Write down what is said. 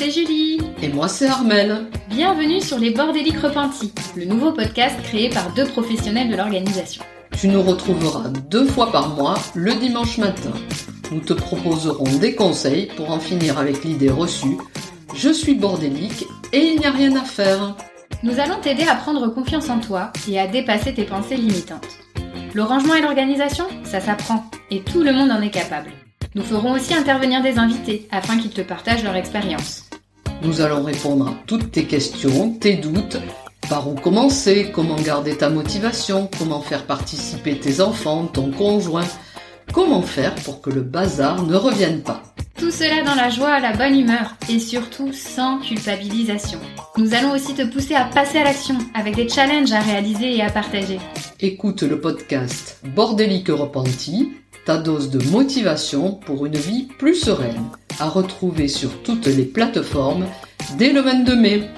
c'est Julie. Et moi c'est Armel. Bienvenue sur Les Bordéliques Repentis, le nouveau podcast créé par deux professionnels de l'organisation. Tu nous retrouveras deux fois par mois, le dimanche matin. Nous te proposerons des conseils pour en finir avec l'idée reçue Je suis bordélique et il n'y a rien à faire. Nous allons t'aider à prendre confiance en toi et à dépasser tes pensées limitantes. Le rangement et l'organisation, ça s'apprend, et tout le monde en est capable. Nous ferons aussi intervenir des invités afin qu'ils te partagent leur expérience. Nous allons répondre à toutes tes questions, tes doutes, par où commencer, comment garder ta motivation, comment faire participer tes enfants, ton conjoint, comment faire pour que le bazar ne revienne pas? Tout cela dans la joie, la bonne humeur et surtout sans culpabilisation. Nous allons aussi te pousser à passer à l'action avec des challenges à réaliser et à partager. Écoute le podcast Bordélique Repenti ta dose de motivation pour une vie plus sereine, à retrouver sur toutes les plateformes dès le 22 mai.